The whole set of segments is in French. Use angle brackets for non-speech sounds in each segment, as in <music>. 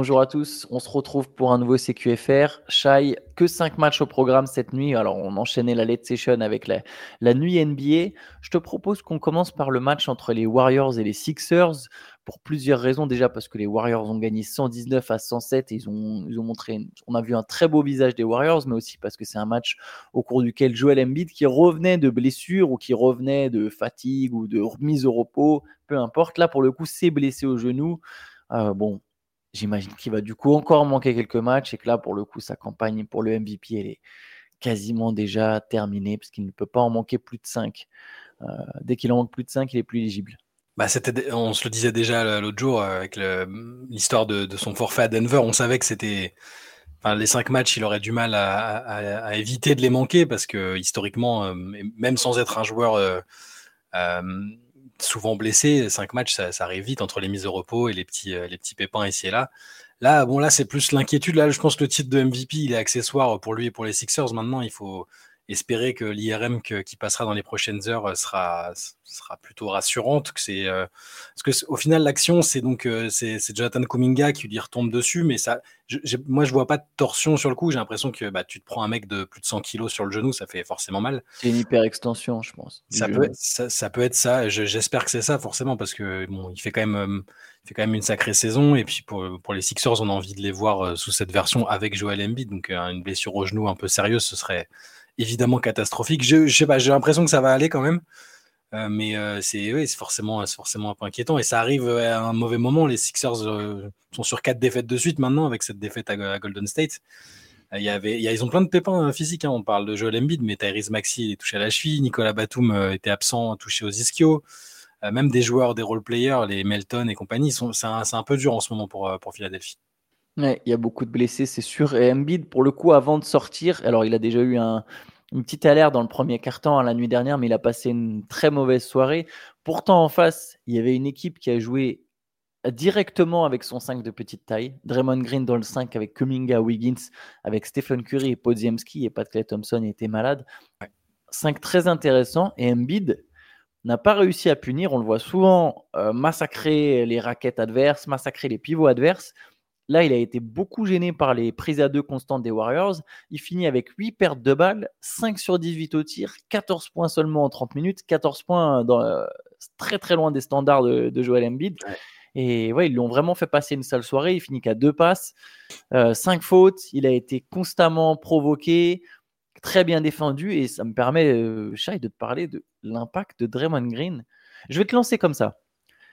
Bonjour à tous, on se retrouve pour un nouveau CQFR. Shai, que 5 matchs au programme cette nuit. Alors, on enchaînait la late session avec la, la nuit NBA. Je te propose qu'on commence par le match entre les Warriors et les Sixers pour plusieurs raisons. Déjà parce que les Warriors ont gagné 119 à 107 et ils ont, ils ont montré, on a vu un très beau visage des Warriors, mais aussi parce que c'est un match au cours duquel Joel Embiid, qui revenait de blessure ou qui revenait de fatigue ou de remise au repos, peu importe, là pour le coup, s'est blessé au genou. Euh, bon, J'imagine qu'il va du coup encore manquer quelques matchs et que là, pour le coup, sa campagne pour le MVP, elle est quasiment déjà terminée parce qu'il ne peut pas en manquer plus de 5. Euh, dès qu'il en manque plus de 5, il est plus éligible. Bah, on se le disait déjà l'autre jour euh, avec l'histoire de, son forfait à Denver. On savait que c'était. les cinq matchs, il aurait du mal à, éviter de les manquer parce que historiquement, euh, même sans être un joueur souvent blessé, cinq matchs, ça, arrive vite entre les mises au repos et les petits, euh, les petits pépins ici et là. Là, bon, là, c'est plus l'inquiétude. Là, je pense que le titre de MVP, il est accessoire pour lui et pour les Sixers. Maintenant, il faut, espérer que l'IRM qui passera dans les prochaines heures euh, sera, sera plutôt rassurante. Que c'est, euh, parce que au final, l'action, c'est donc euh, c'est, Jonathan Kuminga qui lui retombe dessus, mais ça, je, moi, je vois pas de torsion sur le coup. J'ai l'impression que bah, tu te prends un mec de plus de 100 kilos sur le genou, ça fait forcément mal. C'est une hyper extension, je pense. Ça peut, être, ça, peut être ça. j'espère que c'est ça, forcément, parce que bon, il fait quand même. fait quand même une sacrée saison et puis pour, pour les Sixers on a envie de les voir sous cette version avec Joel Embiid donc une blessure au genou un peu sérieuse ce serait évidemment catastrophique. Je, sais pas, j'ai l'impression que ça va aller quand même. Euh, mais euh, c'est forcément, un peu inquiétant. Et ça arrive à un mauvais moment. Les Sixers euh, sont sur quatre défaites de suite maintenant avec cette défaite à, Golden State. Il y avait, ils ont plein de pépins physiques. Hein. On parle de Joel Embiid, mais Tyrese Maxi est touché à la cheville. Nicolas Batum était absent, touché aux ischio. même des joueurs, des role players, les Melton et compagnie, c'est un, un, peu dur en ce moment pour, pour Philadelphie. Il y a beaucoup de blessés, c'est sûr. Et Embiid, pour le coup, avant de sortir, alors il a déjà eu un, une petite alerte dans le premier quart-temps hein, la nuit dernière, mais il a passé une très mauvaise soirée. Pourtant, en face, il y avait une équipe qui a joué directement avec son 5 de petite taille. Draymond Green dans le 5 avec Kuminga, Wiggins, avec Stephen Curry et Podziemski et Pat Clay Thompson était malade. 5 très intéressant. Et Embiid n'a pas réussi à punir. On le voit souvent euh, massacrer les raquettes adverses, massacrer les pivots adverses. Là, il a été beaucoup gêné par les prises à deux constantes des Warriors. Il finit avec 8 pertes de balles, 5 sur 18 au tir, 14 points seulement en 30 minutes, 14 points dans, euh, très très loin des standards de, Joel Embiid. Et ouais, ils lui ont vraiment fait passer une sale soirée. Il finit qu'à deux passes, 5 euh, fautes. Il a été constamment provoqué, très bien défendu. Et ça me permet, euh, Shai, de te parler de l'impact de Draymond Green. Je vais te lancer comme ça.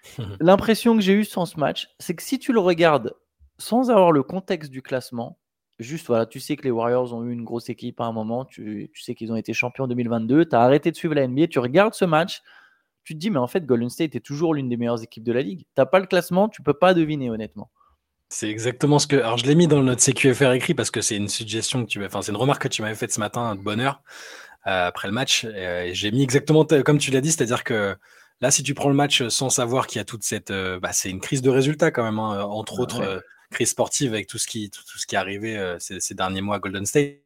<laughs> L'impression que j'ai eue sans ce match, c'est que si tu le regardes sans avoir le contexte du classement, juste voilà, tu sais que les Warriors ont eu une grosse équipe à un moment, tu, sais qu'ils ont été champions en 2022, tu as arrêté de suivre la NBA, tu regardes ce match, tu te dis, mais en fait, Golden State est toujours l'une des meilleures équipes de la ligue. Tu pas le classement, tu peux pas deviner, honnêtement. C'est exactement ce que. Alors, je l'ai mis dans notre CQFR écrit parce que c'est une suggestion que tu Enfin, c'est une remarque que tu m'avais faite ce matin de bonne heure euh, après le match. Et, j'ai mis exactement comme tu l'as dit, c'est-à-dire que là, si tu prends le match sans savoir qu'il y a toute cette. Euh, bah, c'est une crise de résultats quand même, hein, entre autres. Euh, crise sportive avec tout ce qui, tout, ce qui est arrivé euh, ces, derniers mois à Golden State.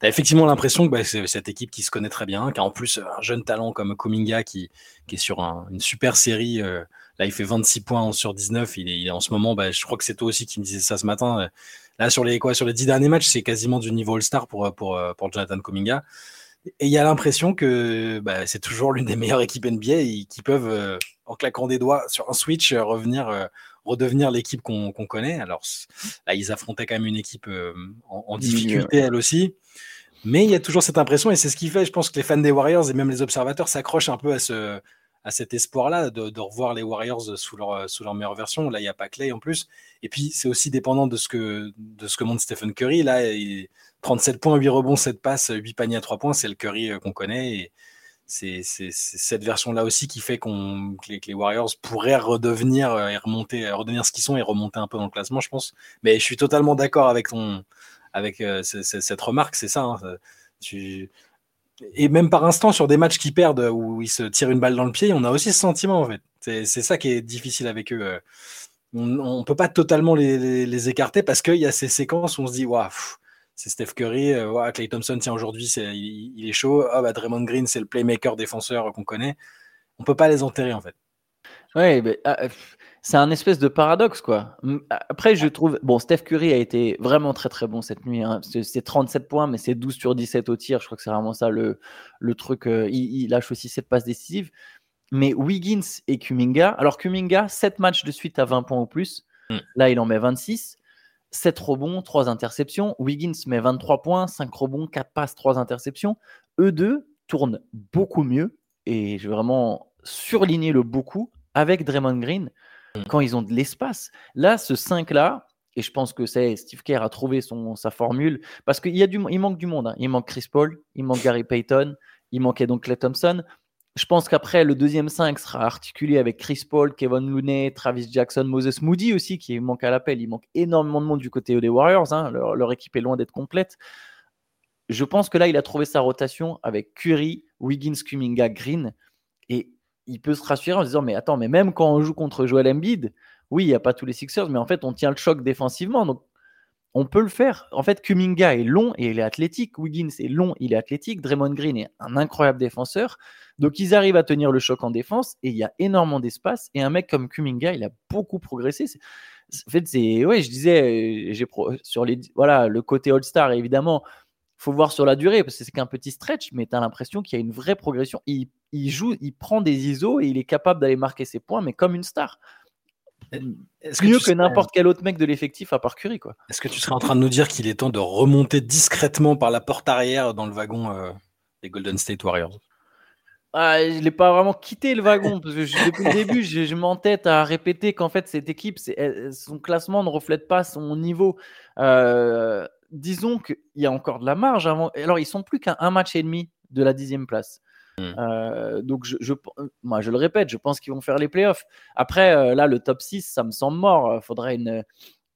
Tu effectivement l'impression que bah, c'est cette équipe qui se connaît très bien, qui a en plus un jeune talent comme Kuminga qui, qui est sur une super série. Euh, là, il fait 26 points sur 19. Il est, en ce moment, bah, je crois que c'est toi aussi qui me disais ça ce matin. Euh, là, sur les, quoi, sur les 10 derniers matchs, c'est quasiment du niveau All-Star pour, pour, pour Jonathan Kuminga. Et il y a l'impression que bah, c'est toujours l'une des meilleures équipes NBA et qui peuvent, en claquant des doigts sur un switch, revenir redevenir l'équipe qu'on connaît. Alors là, ils affrontaient quand même une équipe euh, en, difficulté, elle aussi. Mais il y a toujours cette impression, et c'est ce qui fait, je pense, que les fans des Warriors et même les observateurs s'accrochent un peu à, ce, à cet espoir-là de, revoir les Warriors sous leur, sous leur meilleure version. Là, il n'y a pas Clay en plus. Et puis, c'est aussi dépendant de ce, que, de ce que montre Stephen Curry. Là, il, 37 points, 8 rebonds, 7 passes, 8 paniers à 3 points, c'est le Curry euh, qu'on connaît. Et, c'est cette version-là aussi qui fait qu'on que, les Warriors pourraient redevenir euh, et remonter, euh, redevenir ce qu'ils sont et remonter un peu dans le classement, je pense. Mais je suis totalement d'accord avec ton, avec euh, cette remarque, c'est ça. Hein. Et même par instant, sur des matchs qui perdent où ils se tirent une balle dans le pied, on a aussi ce sentiment en fait. C'est ça qui est difficile avec eux. On, ne peut pas totalement les, les, écarter parce qu'il y a ces séquences où on se dit waouh c'est Steph Curry. Euh, Clay Thompson, tiens, aujourd'hui, il, est chaud. Ah, bah, Draymond Green, c'est le playmaker défenseur qu'on connaît. On peut pas les enterrer, en fait. Ouais, ah, c'est un espèce de paradoxe, quoi. Après, je trouve. Bon, Steph Curry a été vraiment très très bon cette nuit. Hein. C'est 37 points, mais c'est 12 sur 17 au tir. Je crois que c'est vraiment ça le, le truc. Euh, il, lâche aussi cette passes décisives. Mais Wiggins et Kuminga. Alors, Kuminga, 7 matchs de suite à 20 points ou plus. Mm. Là, il en met 26. 7 rebonds, 3 interceptions. Wiggins met 23 points, 5 rebonds, 4 passes, 3 interceptions. Eux deux tournent beaucoup mieux. Et je vais vraiment surligner le beaucoup avec Draymond Green quand ils ont de l'espace. Là, ce 5-là, et je pense que c'est Steve Kerr a trouvé son, sa formule, parce qu'il il manque du monde. Hein. Il manque Chris Paul, il manque Gary Payton, il manquait donc Clay Thompson. Je pense qu'après, le deuxième 5 sera articulé avec Chris Paul, Kevin Looney, Travis Jackson, Moses Moody aussi, qui manque à l'appel. Il manque énormément de monde du côté des Warriors. Hein. Leur, équipe est loin d'être complète. Je pense que là, il a trouvé sa rotation avec Curry, Wiggins, Kuminga, Green. Et il peut se rassurer en se disant Mais attends, mais même quand on joue contre Joel Embiid, oui, il n'y a pas tous les Sixers, mais en fait, on tient le choc défensivement. Donc, on peut le faire. En fait, Kuminga est long et il est athlétique. Wiggins est long, il est athlétique. Draymond Green est un incroyable défenseur. Donc, ils arrivent à tenir le choc en défense et il y a énormément d'espace. Et un mec comme Kuminga, il a beaucoup progressé. En fait, c'est. Ouais, je disais, j'ai sur les. Voilà, le côté All-Star, évidemment, faut voir sur la durée parce que c'est qu'un petit stretch, mais tu as l'impression qu'il y a une vraie progression. Il, il, joue, il prend des ISO et il est capable d'aller marquer ses points, mais comme une star. Est-ce mieux que, n'importe quel autre mec de l'effectif à part Curry. Quoi. Est-ce que tu serais en train de nous dire qu'il est temps de remonter discrètement par la porte arrière dans le wagon euh, des Golden State Warriors? Ah, je l'ai pas vraiment quitté le wagon parce que depuis le début, je, m'entête à répéter qu'en fait cette équipe, son classement ne reflète pas son niveau. Euh, disons qu'il y a encore de la marge avant. Alors ils sont plus qu'à un match et demi de la dixième place. Hmm. Euh, donc, je, moi, je le répète, je pense qu'ils vont faire les playoffs. Après, euh, là, le top 6, ça me semble mort. Euh, faudrait une.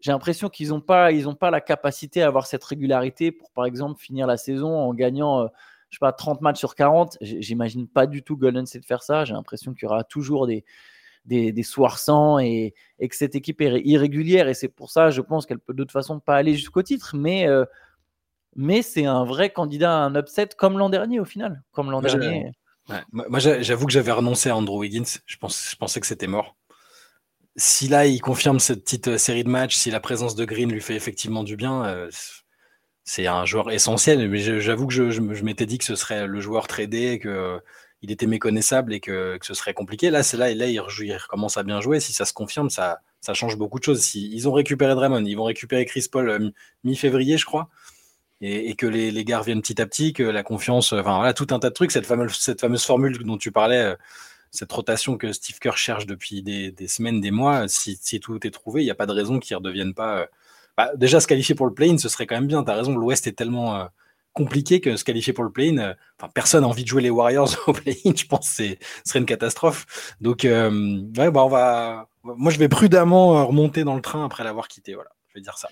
J'ai l'impression qu'ils n'ont pas, pas la capacité à avoir cette régularité pour, par exemple, finir la saison en gagnant, je sais pas, 30 matchs sur 40. J'imagine pas du tout Golden State faire ça. J'ai l'impression qu'il y aura toujours des, des, des soirs sans et, et, que cette équipe est irrégulière. Et c'est pour ça, je pense qu'elle peut de toute façon pas aller jusqu'au titre. Mais mais c'est un vrai candidat à un upset comme l'an dernier au final. Comme l'an dernier. Moi, j'avoue que j'avais renoncé à Andrew Wiggins. Je, pense, je pensais que c'était mort. Si là, il confirme cette petite euh, série de matchs, si la présence de Green lui fait effectivement du bien, euh, c'est un joueur essentiel. Mais j'avoue que je, m'étais dit que ce serait le joueur tradé, qu'il euh, était méconnaissable et que, ce serait compliqué. Là, c'est là, là il, recommence à bien jouer. Si ça se confirme, ça, ça change beaucoup de choses. Si, ils ont récupéré Draymond, ils vont récupérer Chris Paul mi-février, je crois et, que les, gars reviennent petit à petit, que la confiance, enfin voilà, tout un tas de trucs, cette fameuse, formule dont tu parlais, euh, cette rotation que Steve Kerr cherche depuis des, semaines, des mois, si, tout est trouvé, il n'y a pas de raison qu'ils ne redeviennent pas. Euh, bah, déjà, se qualifier pour le play-in, ce serait quand même bien. Tu as raison, l'Ouest est tellement euh, compliqué que se qualifier pour le play-in, enfin, personne n'a envie de jouer les Warriors <laughs> au play-in, je pense que ce serait une catastrophe. Donc, ouais, bah, on va. Moi, je vais prudemment remonter dans le train après l'avoir quitté. Voilà, je vais dire ça.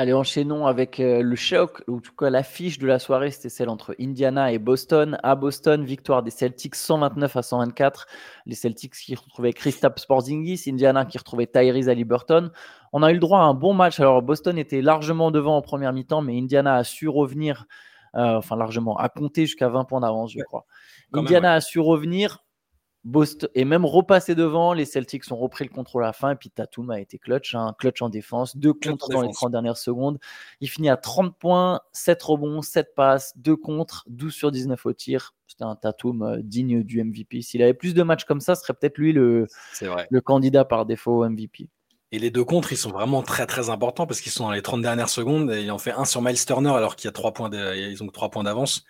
Allez, enchaînons avec euh, le choc, ou en tout cas l'affiche de la soirée, c'était celle entre Indiana et Boston. À Boston, victoire des Celtics 129 à 124. Les Celtics qui retrouvaient Kristaps Porzingis, Indiana qui retrouvait Tyrese Haliburton. On a eu le droit à un bon match. Alors Boston était largement devant en première mi-temps, mais Indiana a su revenir, euh, enfin largement, a compté jusqu'à 20 points d'avance, je crois. Indiana a su revenir, Boston et même repassé devant, les Celtics ont repris le contrôle à la fin et puis Tatum a été clutch, un hein, clutch en défense, deux contre dans les 30 dernières secondes. Il finit à 30 points, 7 rebonds, 7 passes, 2 contre, 12 sur 19 au tir. C'était un Tatum euh, digne du MVP. S'il avait plus de matchs comme ça, ce serait peut-être lui le, le candidat par défaut au MVP. Et les deux contres, ils sont vraiment très très importants parce qu'ils sont dans les 30 dernières secondes. Et il en fait un sur Miles Turner alors qu'il y a 3 points ils ont 3 points d'avance.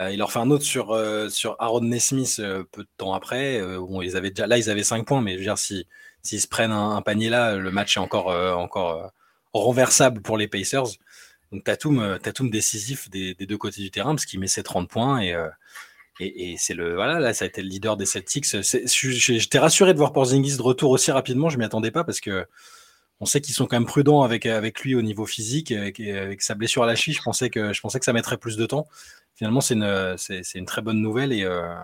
Euh, il leur fait un autre sur, euh, sur Aaron Nesmith euh, peu de temps après. ils avaient déjà, là, ils avaient 5 points, mais je veux dire, si, s'ils se prennent un, panier là, le match est encore, encore renversable pour les Pacers. Donc Tatum, Tatum décisif des, deux côtés du terrain parce qu'il met ses 30 points et, et, c'est le voilà là ça a été le leader des Celtics. J'étais rassuré de voir Porzingis de retour aussi rapidement, je m'y attendais pas parce que on sait qu'ils sont quand même prudents avec, avec lui au niveau physique, avec, avec sa blessure à la cheville. Je pensais que je pensais que ça mettrait plus de temps finalement, c'est une, très bonne nouvelle. Et euh,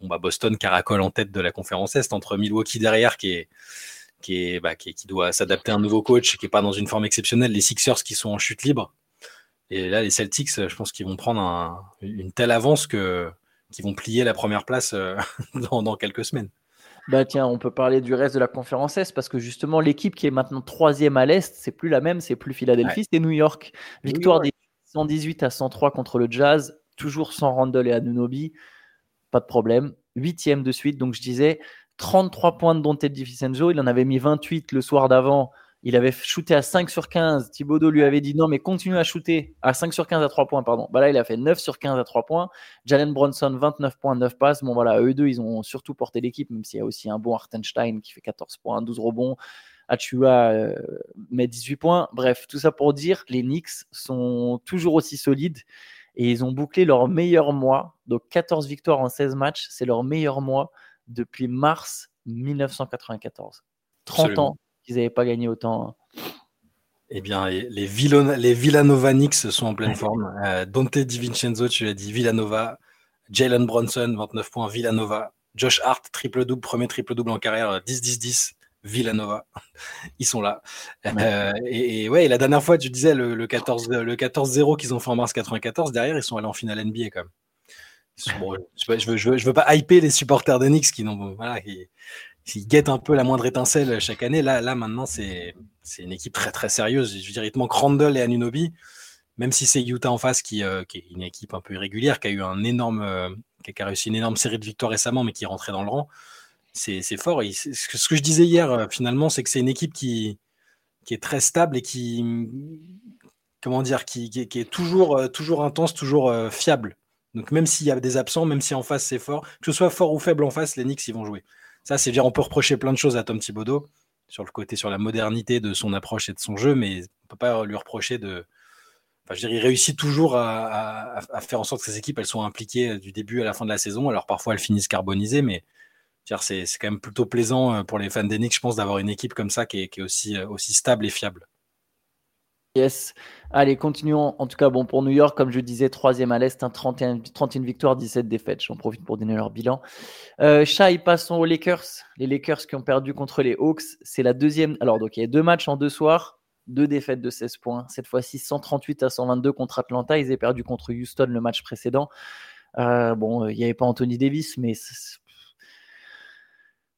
bah, Boston caracole en tête de la conférence Est, entre Milwaukee derrière, qui est, qui, est, bah, qui, doit s'adapter à un nouveau coach, qui n'est pas dans une forme exceptionnelle, les Sixers qui sont en chute libre. Et là, les Celtics, je pense qu'ils vont prendre une telle avance que qu'ils vont plier la première place euh, <laughs> dans, quelques semaines. Bah tiens, on peut parler du reste de la conférence Est parce que justement l'équipe qui est maintenant troisième à l'Est, c'est plus la même, c'est plus Philadelphie, c'est New York. Victoire des 118 à 103 contre le Jazz, toujours sans Randall et Anunobi, pas de problème. Huitième de suite, donc je disais 33 points de Dante DiVincenzo, il en avait mis 28 le soir d'avant il avait shooté à 5 sur 15. Thibaudot lui avait dit non, mais continue à shooter à 5 sur 15 à 3 points. Pardon. Bah là, il a fait 9 sur 15 à 3 points. Jalen Bronson, 29 points, 9 passes. Bon, voilà, eux deux, ils ont surtout porté l'équipe, même s'il y a aussi un bon Hartenstein qui fait 14 points, 12 rebonds. Achua euh, met 18 points. Bref, tout ça pour dire, les Knicks sont toujours aussi solides et ils ont bouclé leur meilleur mois. Donc 14 victoires en 16 matchs, c'est leur meilleur mois depuis mars 1994. 30 ans qu'ils n'avaient pas gagné autant. Hein. Eh bien, les, Villona, les Villanova Knicks sont en pleine forme. Euh, Dante DiVincenzo, tu l'as dit, Villanova. Jalen Bronson, 29 points, Villanova. Josh Hart, triple-double, premier triple-double en carrière, 10-10-10, Villanova. <laughs> Ils sont là. Euh, et, ouais, la dernière fois, tu disais le, le 14-0 qu'ils ont fait en mars 94, derrière, ils sont allés en finale NBA quand même. je, veux, je, veux, je, veux, pas hyper les supporters de Knicks qui voilà, guettent un peu la moindre étincelle chaque année, là, là maintenant, c'est une équipe très très sérieuse. Je veux dire, il te manque Randall et Anunobi, même si c'est Utah en face qui, euh, qui, est une équipe un peu irrégulière, qui a eu un énorme, euh, qui a réussi une énorme série de victoires récemment, mais qui est rentrée dans le rang. C'est fort. ce, que, je disais hier, euh, finalement, c'est que c'est une équipe qui, est très stable et qui, comment dire, qui, est toujours, toujours intense, toujours fiable. Donc même s'il y a des absents, même si en face c'est fort, que ce soit fort ou faible en face, les Knicks ils vont jouer. Ça, c'est dire, on peut reprocher plein de choses à Tom Thibodeau sur le côté, sur la modernité de son approche et de son jeu, mais on peut pas lui reprocher de. Enfin, je dire, il réussit toujours à, faire en sorte que ses équipes elles soient impliquées du début à la fin de la saison. Alors parfois elles finissent carbonisées, mais c'est quand même plutôt plaisant euh, pour les fans d'Enix, je pense, d'avoir une équipe comme ça qui est, aussi, euh, aussi stable et fiable. Yes. Allez, continuons. En tout cas, bon, pour New York, comme je disais, troisième à l'Est, 31, 31 victoires, 17 défaites. J'en profite pour donner leur bilan. Euh, Shai, passons aux Lakers. Les Lakers qui ont perdu contre les Hawks. C'est la deuxième. Alors, donc, il y a deux matchs en deux soirs, deux défaites de 16 points. Cette fois-ci, 138 à 122 contre Atlanta. Ils ont perdu contre Houston le match précédent. Euh, bon, il n'y avait pas Anthony Davis, mais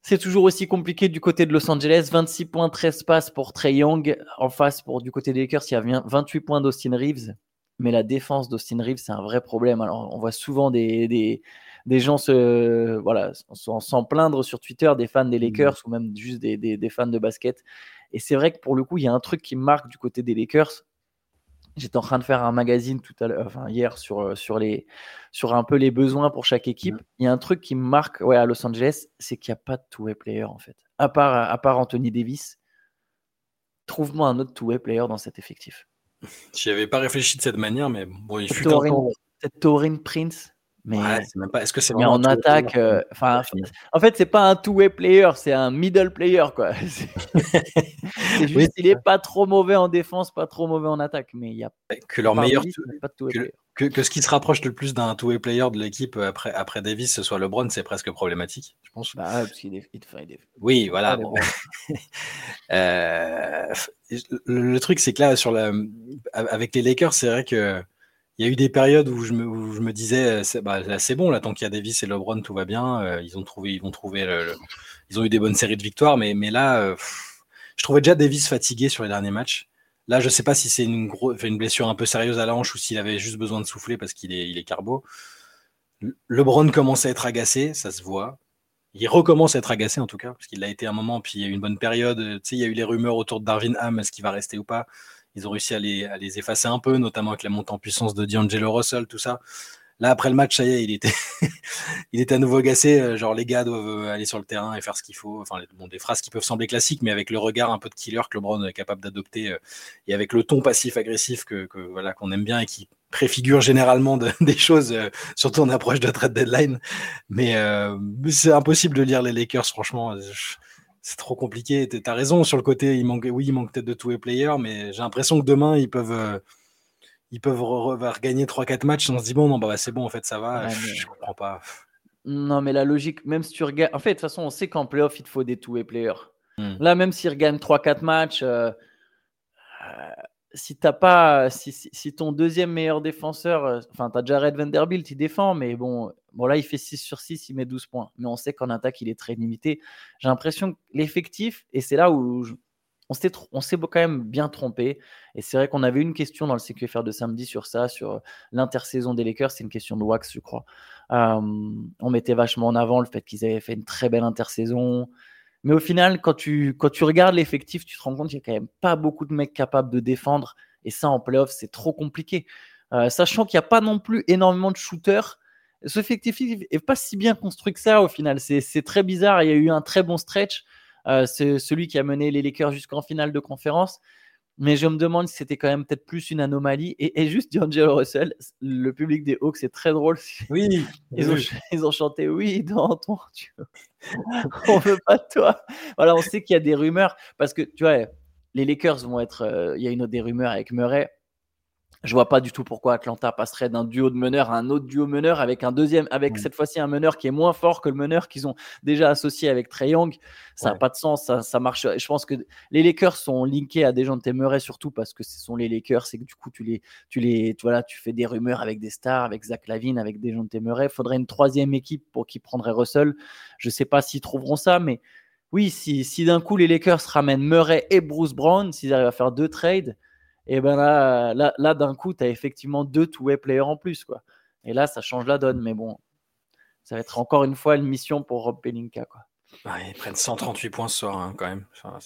c'est toujours aussi compliqué du côté de Los Angeles. 26 points, 13 passes pour Trey Young. En face, pour du côté des Lakers, il y a 28 points d'Austin Reeves. Mais la défense d'Austin Reeves, c'est un vrai problème. Alors, on voit souvent des, des, gens se, voilà, s'en plaindre sur Twitter, des fans des Lakers ou même juste des, des fans de basket. Et c'est vrai que pour le coup, il y a un truc qui marque du côté des Lakers. J'étais en train de faire un magazine tout à l'heure, enfin hier sur, euh, sur, les, sur un peu les besoins pour chaque équipe. Il y a un truc qui me marque ouais, à Los Angeles, c'est qu'il n'y a pas de two-way player en fait. À part, à part Anthony Davis, trouve-moi un autre two-way player dans cet effectif. J'y avais pas réfléchi de cette manière, mais bon, il fut Peut-être Torin Prince mais, même pas. Est-ce que c'est en attaque, euh, enfin, en fait, c'est pas un two-way player, c'est un middle player, quoi. <laughs> juste, il est pas trop mauvais en défense, pas trop mauvais en attaque, mais il y a que leur meilleur que, que, ce qui se rapproche le plus d'un two-way player de l'équipe après, après Davis, ce soit LeBron, c'est presque problématique, je pense. Bah, parce qu'il est, Oui, voilà. <laughs> euh, le, le, truc, c'est que là, sur la, avec les Lakers, c'est vrai que il y a eu des périodes où je me, disais, c'est bah, bon, là, tant qu'il y a Davis et LeBron, tout va bien. Euh, ils ont trouvé, vont trouver, ils ont eu des bonnes séries de victoires, mais, là, euh, je trouvais déjà Davis fatigué sur les derniers matchs. Là, je sais pas si c'est une, blessure un peu sérieuse à la hanche ou s'il avait juste besoin de souffler parce qu'il est, carbo. LeBron commence à être agacé, ça se voit. Il recommence à être agacé en tout cas, parce qu'il a été un moment, puis il y a eu une bonne période. Il y a eu les rumeurs autour de Darvin Ham, est-ce qu'il va rester ou pas ils ont réussi à les, effacer un peu, notamment avec la montée en puissance de D'Angelo Russell, tout ça. Là, après le match, ça y est, il était, <laughs> à nouveau agacé. Euh, genre, les gars doivent euh, aller sur le terrain et faire ce qu'il faut. Enfin, bon, des phrases qui peuvent sembler classiques, mais avec le regard un peu de killer que LeBron est capable d'adopter euh, et avec le ton passif-agressif que, voilà, qu'on aime bien et qui préfigure généralement <laughs> des choses, surtout en approche de trade deadline. Mais c'est impossible de lire les Lakers, franchement c'est trop compliqué. Tu as raison sur le côté, il manque, oui, il manque peut-être de tous les players, mais j'ai l'impression que demain, ils peuvent, euh, ils peuvent regagner 3-4 matchs. On se dit, bon, non, bah, c'est bon, en fait, ça va. Je comprends pas. Non, mais la logique, même si tu regardes. En fait, de toute façon, on sait qu'en playoff, il te faut des two-way players. Hmm. Là, même s'ils regagnent 3-4 matchs, euh, euh, si t'as pas, si, ton deuxième meilleur défenseur, euh, enfin, tu as Jared Vanderbilt, il défend, mais bon, bon, là, il fait 6 sur 6, il met 12 points. Mais on sait qu'en attaque, il est très limité. J'ai l'impression que l'effectif, et c'est là où on s'est, on s'est quand même bien trompé. Et c'est vrai qu'on avait une question dans le CQFR de samedi sur ça, sur l'intersaison des Lakers. C'est une question de Wax, je crois. Euh, on mettait vachement en avant le fait qu'ils avaient fait une très belle intersaison. Mais au final, quand tu, regardes l'effectif, tu te rends compte qu'il n'y a quand même pas beaucoup de mecs capables de défendre. Et ça, en playoff, c'est trop compliqué. Euh, sachant qu'il n'y a pas non plus énormément de shooters. Ce effectif n'est pas si bien construit que ça au final. C'est très bizarre. Il y a eu un très bon stretch. Euh, c'est celui qui a mené les Lakers jusqu'en finale de conférence. Mais je me demande si c'était quand même peut-être plus une anomalie. Et, juste D'Angelo Russell, le public des Hawks, c'est très drôle. <laughs> Oui, ils, Ont, ils ont chanté Oui, dans ton. <laughs> on veut pas de toi. Voilà, on sait qu'il y a des rumeurs parce que tu vois, les Lakers vont être. Euh, il y a une autre des rumeurs avec Murray. Je vois pas du tout pourquoi Atlanta passerait d'un duo de meneurs à un autre duo meneur avec un deuxième, avec cette fois-ci un meneur qui est moins fort que le meneur qu'ils ont déjà associé avec Trey Young. Ça n'a pas de sens, ça, ça, marche. Je pense que les Lakers sont linkés à des gens de Murray surtout parce que ce sont les Lakers et que du coup tu les, tu les, tu, voilà, tu fais des rumeurs avec des stars, avec Zach Lavine, avec des gens de. Il faudrait une troisième équipe pour qui prendrait Russell. Je sais pas s'ils trouveront ça, mais oui, si, si d'un coup les Lakers ramènent Murray et Bruce Brown, s'ils arrivent à faire deux trades et ben là, là, là d'un coup, tu as effectivement deux two-way players en plus. Quoi. Et là, ça change la donne. Mais bon, ça va être encore une fois une mission pour Rob Pelinka. Quoi. ils prennent 138 points ce soir, hein, quand même. Enfin,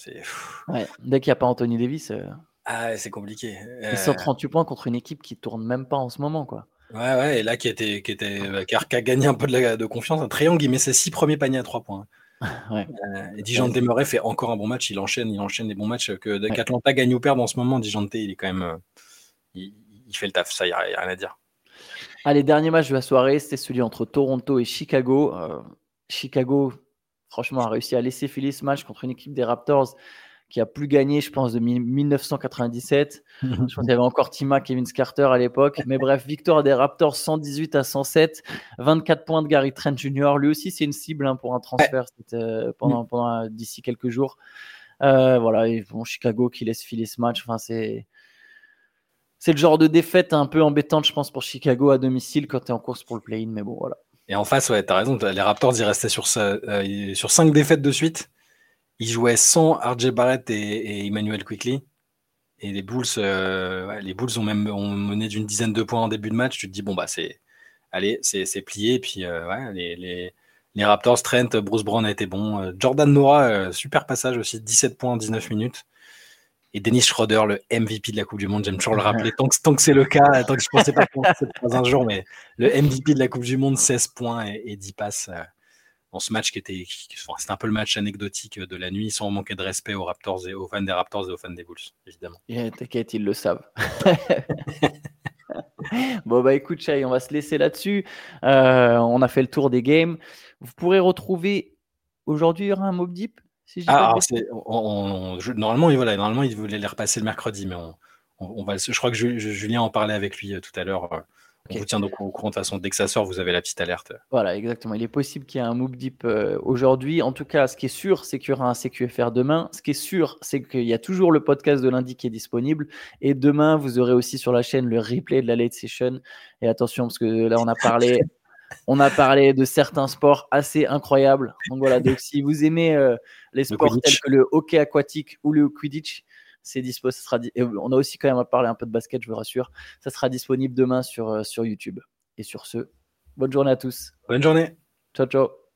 ouais, dès qu'il n'y a pas Anthony Davis. Euh, ah, c'est compliqué. Euh... 138 points contre une équipe qui tourne même pas en ce moment. quoi. Ouais, ouais, et là, qui, était, qui, était, euh, qui, a, gagné un peu de, de confiance. Un triangle, il met ses six premiers paniers à 3 points. <laughs> Ouais. Euh, Dijon fait encore un bon match. Il enchaîne, il enchaîne des bons matchs. Que ouais. qu'Atlanta gagne ou perd en ce moment, Dijon il est quand même, euh, il, il, fait le taf. Ça, il n'y a, a, rien à dire. Allez, dernier match de la soirée, c'était celui entre Toronto et Chicago. Euh, Chicago, franchement, a réussi à laisser filer ce match contre une équipe des Raptors qui a plus gagné, je pense, de 1997. <laughs> je pense qu'il y avait encore Tima, Kevin Carter à l'époque. Mais bref, victoire des Raptors 118 à 107. 24 points de Gary Trent Jr. Lui aussi, c'est une cible hein, pour un transfert euh, pendant, pendant d'ici quelques jours. Euh, voilà, et bon, Chicago qui laisse filer ce match. Enfin, c'est. C'est le genre de défaite un peu embêtante, je pense, pour Chicago à domicile quand tu es en course pour le play-in. Mais bon, voilà. Et en face, ouais, tu as raison. Les Raptors, ils restaient sur, euh, sur 5 défaites de suite il jouait sans RJ Barrett et, Emmanuel Quickly. Et les Bulls, euh, les Bulls ont même ont mené d'une dizaine de points en début de match. Tu te dis, bon, bah, c'est, allez, c'est, c'est plié. Et puis, euh, les, les, les, Raptors, Trent, Bruce Brown a été bon. Euh, Jordan Nora, super passage aussi, 17 points en 19 minutes. Et Dennis Schroeder, le MVP de la Coupe du Monde, j'aime toujours le rappeler. Tant que, tant que c'est le cas, tant que je pensais pas que c'était un jour, mais le MVP de la Coupe du Monde, 16 points et, et 10 passes dans ce match qui était, c'était un peu le match anecdotique de la nuit, sans manquer de respect aux Raptors et aux fans des Raptors et aux fans des Bulls, évidemment. T'inquiète, ils le savent. <laughs> bon bah écoute Chai, on va se laisser là-dessus. Euh, on a fait le tour des games. Vous pourrez retrouver aujourd'hui il y aura un mob deep. Si ah, on, on, je, normalement, voilà, normalement, il voulait les repasser le mercredi, mais on, on va, je crois que Julien en parlait avec lui euh, tout à l'heure. On vous tient donc au courant de toute façon. Dès que ça sort, vous avez la petite alerte. Voilà, exactement. Il est possible qu'il y ait un Moop Deep euh, aujourd'hui. En tout cas, ce qui est sûr, c'est qu'il y aura un CQFR demain. Ce qui est sûr, c'est qu'il y a toujours le podcast de lundi qui est disponible. Et demain, vous aurez aussi sur la chaîne le replay de la late session. Et attention, parce que là, on a parlé. <laughs> On a parlé de certains sports assez incroyables. Donc voilà, donc si vous aimez euh, les sports tels que le hockey aquatique ou le Quidditch, c'est dispo. Ça sera on a aussi quand même à parler un peu de basket, je vous rassure. Ça sera disponible demain sur, euh, sur YouTube. Et sur ce, bonne journée à tous. Bonne journée. Ciao, ciao.